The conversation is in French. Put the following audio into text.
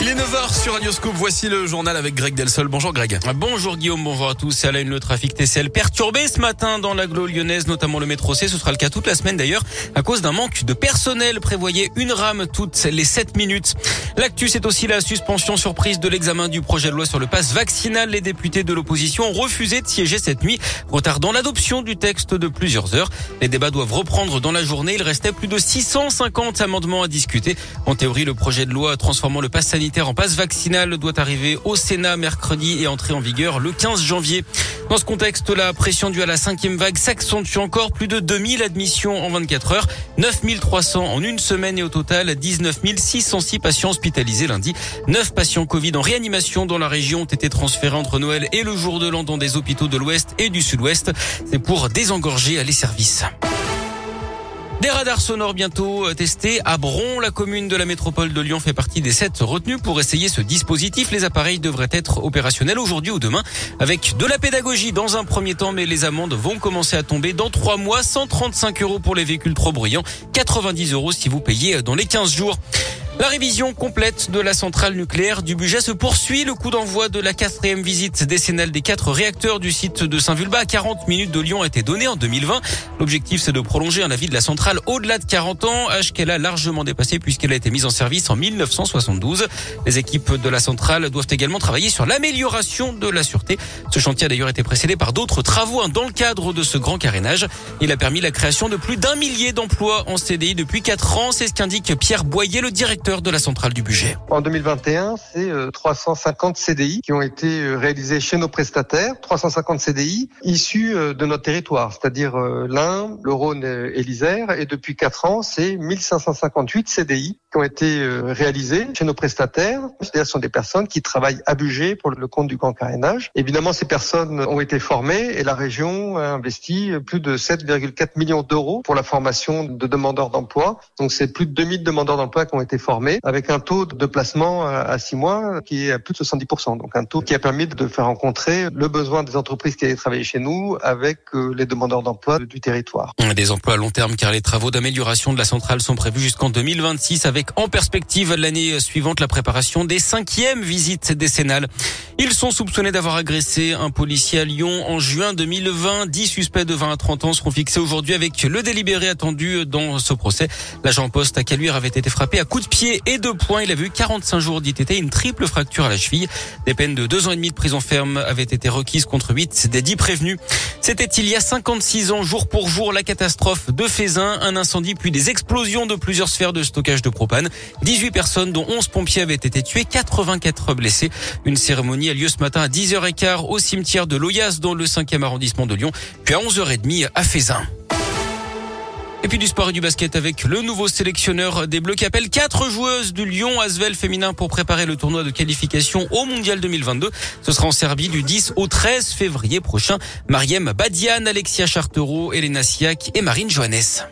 Il est 9h sur Radioscope. Voici le journal avec Greg Delsol. Bonjour Greg. Bonjour Guillaume, bonjour à tous. À la une, le trafic TCL perturbé ce matin dans l'agglo lyonnaise, notamment le métro C. Ce sera le cas toute la semaine d'ailleurs à cause d'un manque de personnel. Prévoyez une rame toutes les 7 minutes. L'actu, c'est aussi la suspension surprise de l'examen du projet de loi sur le pass vaccinal. Les députés de l'opposition ont refusé de siéger cette nuit, retardant l'adoption du texte de plusieurs heures. Les débats doivent reprendre dans la journée. Il restait plus de 650 amendements à discuter. En théorie, le projet de loi transformant le pass sanitaire en passe vaccinal doit arriver au Sénat mercredi et entrer en vigueur le 15 janvier. Dans ce contexte, la pression due à la cinquième vague s'accentue encore. Plus de 2000 admissions en 24 heures, 9300 en une semaine et au total 19 606 patients hospitalisés lundi. 9 patients Covid en réanimation dans la région ont été transférés entre Noël et le jour de l'an dans des hôpitaux de l'Ouest et du Sud-Ouest. C'est pour désengorger les services. Des radars sonores bientôt euh, testés à Bron. La commune de la métropole de Lyon fait partie des sept retenues pour essayer ce dispositif. Les appareils devraient être opérationnels aujourd'hui ou demain avec de la pédagogie dans un premier temps, mais les amendes vont commencer à tomber dans trois mois. 135 euros pour les véhicules trop bruyants, 90 euros si vous payez dans les 15 jours. La révision complète de la centrale nucléaire du budget se poursuit. Le coup d'envoi de la quatrième visite décennale des quatre réacteurs du site de Saint-Vulbas à 40 minutes de Lyon a été donné en 2020. L'objectif, c'est de prolonger un avis de la centrale au-delà de 40 ans, âge qu'elle a largement dépassé puisqu'elle a été mise en service en 1972. Les équipes de la centrale doivent également travailler sur l'amélioration de la sûreté. Ce chantier a d'ailleurs été précédé par d'autres travaux hein, dans le cadre de ce grand carénage. Il a permis la création de plus d'un millier d'emplois en CDI depuis 4 ans. C'est ce qu'indique Pierre Boyer, le directeur de la centrale du budget. En 2021, c'est 350 euh, CDI qui ont été euh, réalisés chez nos prestataires, 350 CDI issus euh, de notre territoire, c'est-à-dire l'Ain, le Rhône et l'Isère. Et depuis 4 ans, c'est 1558 CDI qui ont été réalisés chez nos prestataires. C'est-à-dire ce sont des personnes qui travaillent à budget pour le compte du grand carénage. Évidemment, ces personnes ont été formées et la région a investi plus de 7,4 millions d'euros pour la formation de demandeurs d'emploi. Donc c'est plus de 2000 demandeurs d'emploi qui ont été formés avec un taux de placement à 6 mois qui est à plus de 70%. Donc un taux qui a permis de faire rencontrer le besoin des entreprises qui allaient travailler chez nous avec euh, les demandeurs d'emploi du territoire. Des emplois à long terme car les travaux d'amélioration de la centrale sont prévus jusqu'en 2026 avec en perspective l'année suivante la préparation des cinquièmes visites décennales. Ils sont soupçonnés d'avoir agressé un policier à Lyon en juin 2020. 10 suspects de 20 à 30 ans seront fixés aujourd'hui avec le délibéré attendu dans ce procès. L'agent poste à Caluire avait été frappé à coups de pied et deux points. Il a vu 45 jours d'ITT, une triple fracture à la cheville. Des peines de deux ans et demi de prison ferme avaient été requises contre 8 des 10 prévenus. C'était il y a 56 ans, jour pour jour, la catastrophe de Fézin, un incendie puis des explosions de plusieurs sphères de stockage de propane. 18 personnes, dont 11 pompiers, avaient été tuées, 84 blessés. Une cérémonie a lieu ce matin à 10h15 au cimetière de Loyas dans le 5e arrondissement de Lyon, puis à 11h30 à Fézin. Et puis du sport et du basket avec le nouveau sélectionneur des Bleus qui appelle quatre joueuses du Lyon Asvel féminin pour préparer le tournoi de qualification au Mondial 2022. Ce sera en Serbie du 10 au 13 février prochain. Mariem Badian, Alexia Chartereau, Elena Siak et Marine Johannes.